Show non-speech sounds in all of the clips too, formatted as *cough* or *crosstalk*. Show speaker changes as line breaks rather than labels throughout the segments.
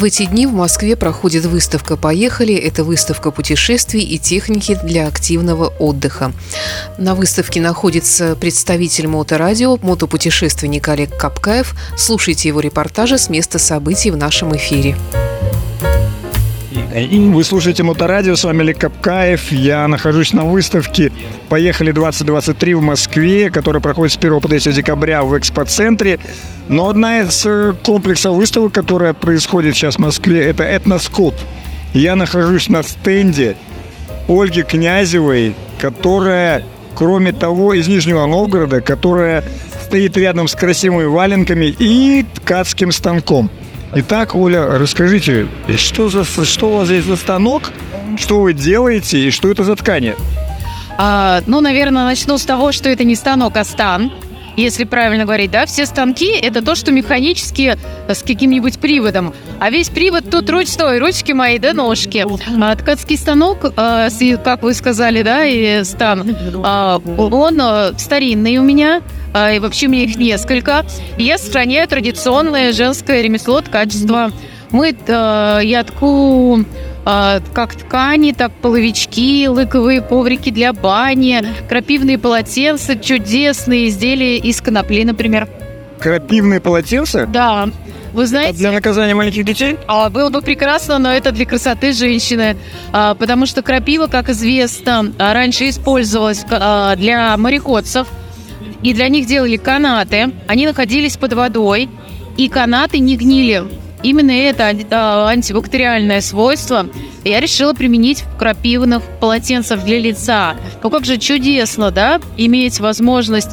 В эти дни в Москве проходит выставка «Поехали». Это выставка путешествий и техники для активного отдыха. На выставке находится представитель моторадио, мотопутешественник Олег Капкаев. Слушайте его репортажи с места событий в нашем эфире.
Вы слушаете Моторадио, с вами Олег Капкаев. Я нахожусь на выставке «Поехали 2023» в Москве, которая проходит с 1 по 3 декабря в экспоцентре. Но одна из э, комплексов выставок, которая происходит сейчас в Москве, это «Этноскоп». Я нахожусь на стенде Ольги Князевой, которая, кроме того, из Нижнего Новгорода, которая стоит рядом с красивыми валенками и ткацким станком. Итак, Оля, расскажите, что, за, что у вас здесь за станок, что вы делаете и что это за ткани?
А, ну, наверное, начну с того, что это не станок, а стан. Если правильно говорить, да, все станки – это то, что механически э, с каким-нибудь приводом. А весь привод тут ручной, ручки мои, да, ножки. А ткацкий станок, э, как вы сказали, да, и стан, э, он э, старинный у меня, э, и вообще у меня их несколько. Я сохраняю традиционное женское ремесло ткачества. Мы, я тку как ткани, так половички, лыковые коврики для бани, крапивные полотенца, чудесные изделия из конопли, например.
Крапивные полотенца?
Да. Вы знаете...
А для наказания маленьких детей?
А, было бы прекрасно, но это для красоты женщины. А, потому что крапива, как известно, а, раньше использовалась а, для мореходцев. И для них делали канаты. Они находились под водой. И канаты не гнили. Именно это а, антибактериальное свойство я решила применить в крапивных полотенцах для лица. Ну как же чудесно, да, иметь возможность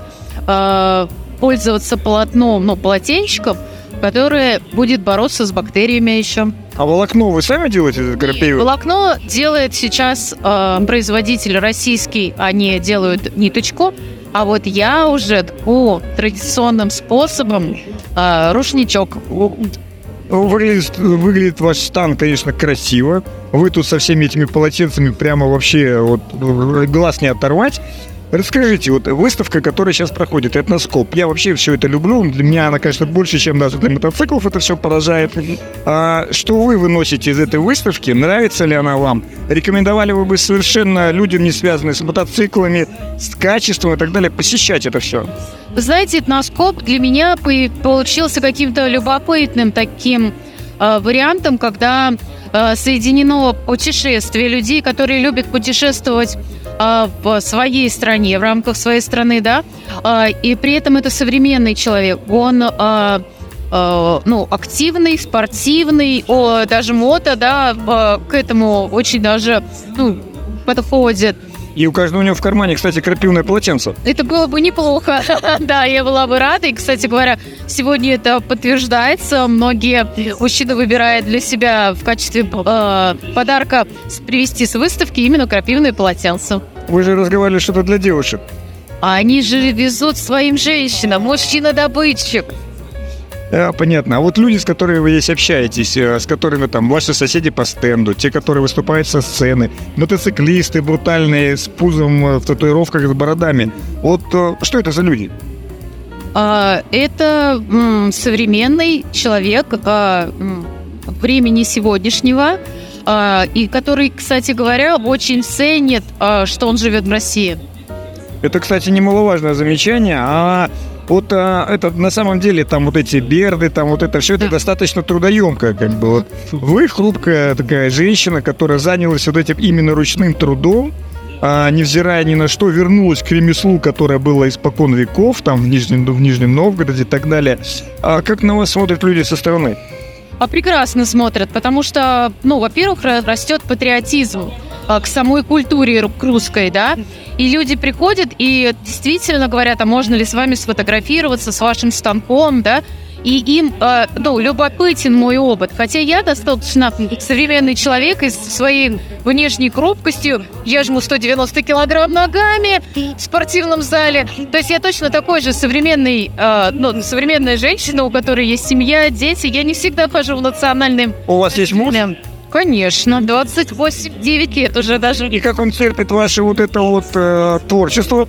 э, пользоваться полотном, ну, полотенчиком, которое будет бороться с бактериями еще.
А волокно вы сами делаете из крапивы?
Волокно делает сейчас э, производитель российский, они делают ниточку, а вот я уже по традиционным способом э, рушничок
Выглядит, выглядит ваш стан, конечно, красиво. Вы тут со всеми этими полотенцами прямо вообще вот глаз не оторвать. Расскажите, вот выставка, которая сейчас проходит, этноскоп, я вообще все это люблю, для меня она, конечно, больше, чем даже для мотоциклов это все поражает. А что вы выносите из этой выставки, нравится ли она вам? Рекомендовали вы бы совершенно людям, не связанные с мотоциклами, с качеством и так далее, посещать это все?
знаете, этноскоп для меня получился каким-то любопытным таким э, вариантом, когда соединено путешествие людей, которые любят путешествовать э, в своей стране, в рамках своей страны, да, э, и при этом это современный человек, он э, э, ну, активный, спортивный, о, даже мото, да, э, к этому очень даже, ну, подходит.
И у каждого у него в кармане, кстати, крапивное полотенце.
Это было бы неплохо. *laughs* да, я была бы рада. И, кстати говоря, сегодня это подтверждается. Многие мужчины выбирают для себя в качестве э, подарка привезти с выставки именно крапивное полотенце.
Вы же разговаривали что-то для девушек.
А они же везут своим женщинам. Мужчина-добытчик.
А, понятно. А вот люди, с которыми вы здесь общаетесь, э, с которыми там ваши соседи по стенду, те, которые выступают со сцены, мотоциклисты брутальные с пузом э, в татуировках с бородами. Вот э, что это за люди?
А, это современный человек а, времени сегодняшнего, а, и который, кстати говоря, очень ценит, что он живет в России.
Это, кстати, немаловажное замечание. А вот а, это на самом деле там вот эти берды, там вот это все это достаточно трудоемко, как бы. Вот вы хрупкая такая женщина, которая занялась вот этим именно ручным трудом, а, невзирая ни на что, вернулась к ремеслу, которое было испокон веков, там в Нижнем, в Нижнем Новгороде и так далее. А как на вас смотрят люди со стороны?
А прекрасно смотрят, потому что, ну, во-первых, растет патриотизм к самой культуре русской, да, и люди приходят и действительно говорят, а можно ли с вами сфотографироваться, с вашим станком, да, и им, э, ну, любопытен мой опыт. Хотя я достаточно современный человек и своей внешней крупкостью, я жму 190 килограмм ногами в спортивном зале. То есть я точно такой же современный, э, ну, современная женщина, у которой есть семья, дети. Я не всегда хожу в национальном...
У вас есть муж?
Конечно, 28-9 лет уже даже.
И как он терпит ваше вот это вот э, творчество?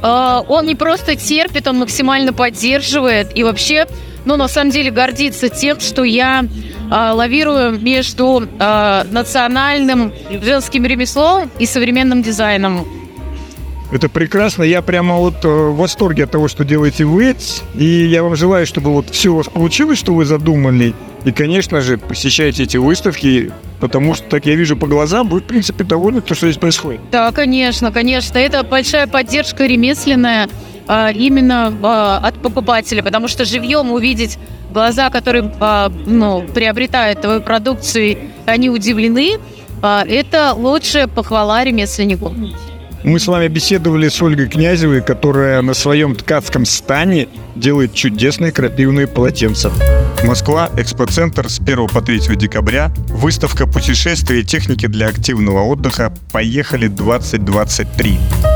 Э, он не просто терпит, он максимально поддерживает. И вообще ну, на самом деле, гордиться тем, что я э, лавирую между э, национальным женским ремеслом и современным дизайном.
Это прекрасно. Я прямо вот э, в восторге от того, что делаете вы. И я вам желаю, чтобы вот все у вас получилось, что вы задумали. И, конечно же, посещайте эти выставки, потому что, так я вижу по глазам, вы, в принципе, довольны, то, что здесь происходит.
Да, конечно, конечно. Это большая поддержка ремесленная а, именно а, от покупателя, потому что живьем увидеть глаза, которые а, ну, приобретают твою продукцию, они удивлены, это лучшая похвала ремесленнику.
Мы с вами беседовали с Ольгой Князевой, которая на своем ткацком стане делает чудесные крапивные полотенца.
Москва, экспоцентр с 1 по 3 декабря, выставка путешествий и техники для активного отдыха «Поехали 2023».